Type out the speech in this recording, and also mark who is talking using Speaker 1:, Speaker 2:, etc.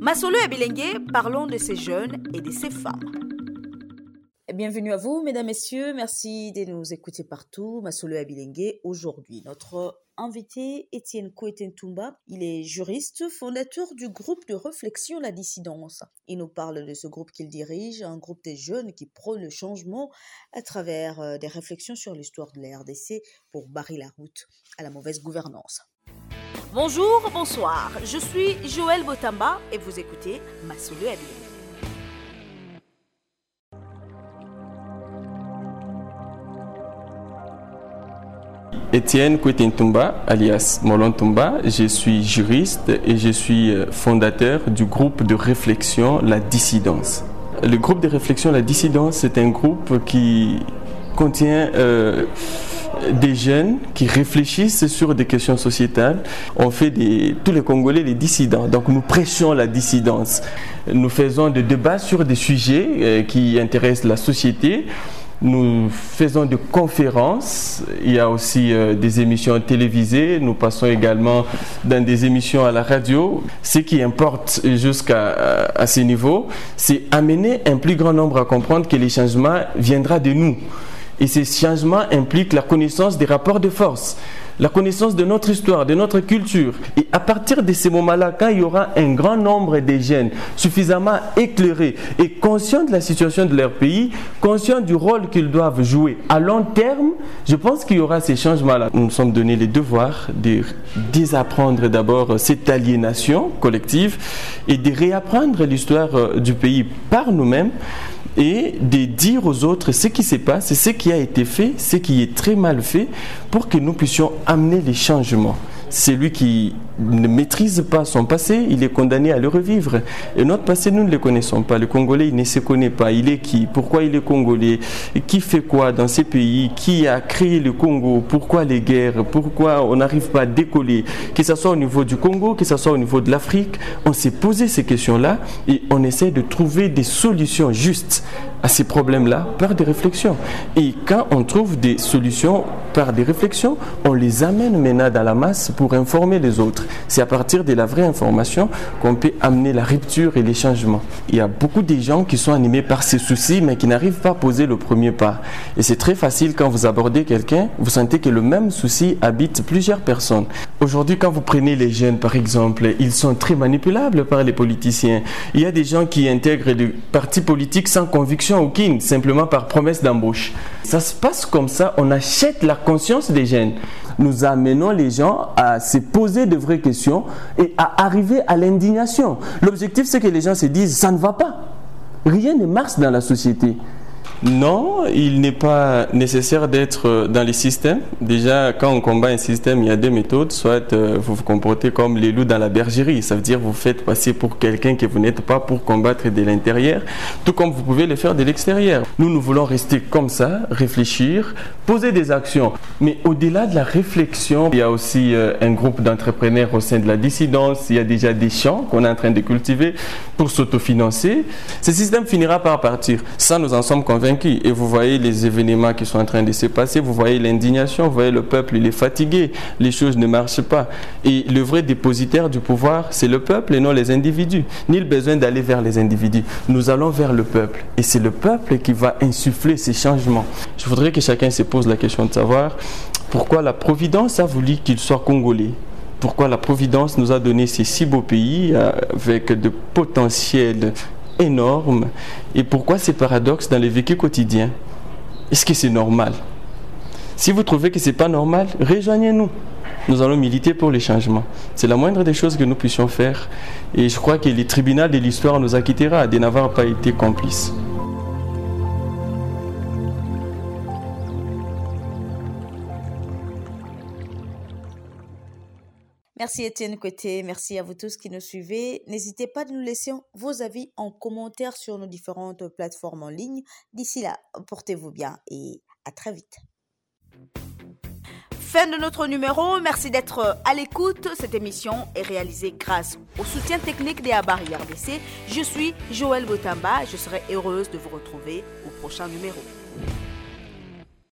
Speaker 1: Masolo et parlons de ces jeunes et de ces femmes. Bienvenue à vous, mesdames, messieurs. Merci de nous écouter partout. Masolo Abilengue, aujourd'hui, notre invité, Étienne Tumba. Il est juriste, fondateur du groupe de réflexion La Dissidence. Il nous parle de ce groupe qu'il dirige, un groupe de jeunes qui prône le changement à travers euh, des réflexions sur l'histoire de la RDC pour barrer la route à la mauvaise gouvernance. Bonjour, bonsoir. Je suis Joël Botamba et vous écoutez Masolo Abilengue.
Speaker 2: Étienne Kwetentumba, alias Molon Tumba. Je suis juriste et je suis euh, fondateur du groupe de réflexion La Dissidence. Le groupe de réflexion La Dissidence, c'est un groupe qui contient euh, des jeunes qui réfléchissent sur des questions sociétales. On fait tous les Congolais les dissidents. Donc nous prêchons la dissidence. Nous faisons des débats sur des sujets euh, qui intéressent la société. Nous faisons des conférences, il y a aussi euh, des émissions télévisées, nous passons également dans des émissions à la radio. Ce qui importe jusqu'à euh, à ce niveau, c'est amener un plus grand nombre à comprendre que les changements viendra de nous. Et ces changements impliquent la connaissance des rapports de force, la connaissance de notre histoire, de notre culture. Et à partir de ces moments-là, quand il y aura un grand nombre de jeunes suffisamment éclairés et conscients de la situation de leur pays, conscients du rôle qu'ils doivent jouer à long terme, je pense qu'il y aura ces changements-là. Nous nous sommes donné le devoir de désapprendre d'abord cette aliénation collective et de réapprendre l'histoire euh, du pays par nous-mêmes et de dire aux autres ce qui se passe, ce qui a été fait, ce qui est très mal fait, pour que nous puissions amener les changements. Celui qui ne maîtrise pas son passé, il est condamné à le revivre. Et notre passé, nous ne le connaissons pas. Le Congolais, il ne se connaît pas. Il est qui? Pourquoi il est Congolais? Qui fait quoi dans ces pays? Qui a créé le Congo? Pourquoi les guerres? Pourquoi on n'arrive pas à décoller? Que ce soit au niveau du Congo, que ce soit au niveau de l'Afrique, on s'est posé ces questions-là et on essaie de trouver des solutions justes à ces problèmes-là par des réflexions. Et quand on trouve des solutions par des réflexions, on les amène maintenant dans la masse pour informer les autres. C'est à partir de la vraie information qu'on peut amener la rupture et les changements. Il y a beaucoup de gens qui sont animés par ces soucis, mais qui n'arrivent pas à poser le premier pas. Et c'est très facile quand vous abordez quelqu'un, vous sentez que le même souci habite plusieurs personnes. Aujourd'hui, quand vous prenez les jeunes, par exemple, ils sont très manipulables par les politiciens. Il y a des gens qui intègrent des partis politiques sans conviction aucune, simplement par promesse d'embauche. Ça se passe comme ça, on achète la conscience des jeunes nous amenons les gens à se poser de vraies questions et à arriver à l'indignation. L'objectif, c'est que les gens se disent, ça ne va pas. Rien ne marche dans la société. Non, il n'est pas nécessaire d'être dans les systèmes. Déjà, quand on combat un système, il y a deux méthodes. Soit euh, vous vous comportez comme les loups dans la bergerie, ça veut dire vous faites passer pour quelqu'un que vous n'êtes pas pour combattre de l'intérieur, tout comme vous pouvez le faire de l'extérieur. Nous, nous voulons rester comme ça, réfléchir, poser des actions. Mais au-delà de la réflexion, il y a aussi euh, un groupe d'entrepreneurs au sein de la dissidence. Il y a déjà des champs qu'on est en train de cultiver pour s'autofinancer. Ce système finira par partir. Ça, nous en sommes convaincus et vous voyez les événements qui sont en train de se passer, vous voyez l'indignation, vous voyez le peuple, il est fatigué, les choses ne marchent pas. Et le vrai dépositaire du pouvoir, c'est le peuple et non les individus. Ni le besoin d'aller vers les individus. Nous allons vers le peuple. Et c'est le peuple qui va insuffler ces changements. Je voudrais que chacun se pose la question de savoir pourquoi la Providence a voulu qu'il soit congolais? Pourquoi la Providence nous a donné ces si beaux pays euh, avec de potentiels énorme. Et pourquoi ces paradoxes dans le vécu quotidien Est-ce que c'est normal? Si vous trouvez que ce n'est pas normal, rejoignez-nous. Nous allons militer pour les changements. C'est la moindre des choses que nous puissions faire. Et je crois que le tribunal de l'histoire nous acquittera de n'avoir pas été complices.
Speaker 1: Merci Étienne Côté, merci à vous tous qui nous suivez. N'hésitez pas à nous laisser vos avis en commentaire sur nos différentes plateformes en ligne. D'ici là, portez-vous bien et à très vite. Fin de notre numéro, merci d'être à l'écoute. Cette émission est réalisée grâce au soutien technique des Abari RDC. Je suis Joël Botamba, je serai heureuse de vous retrouver au prochain numéro.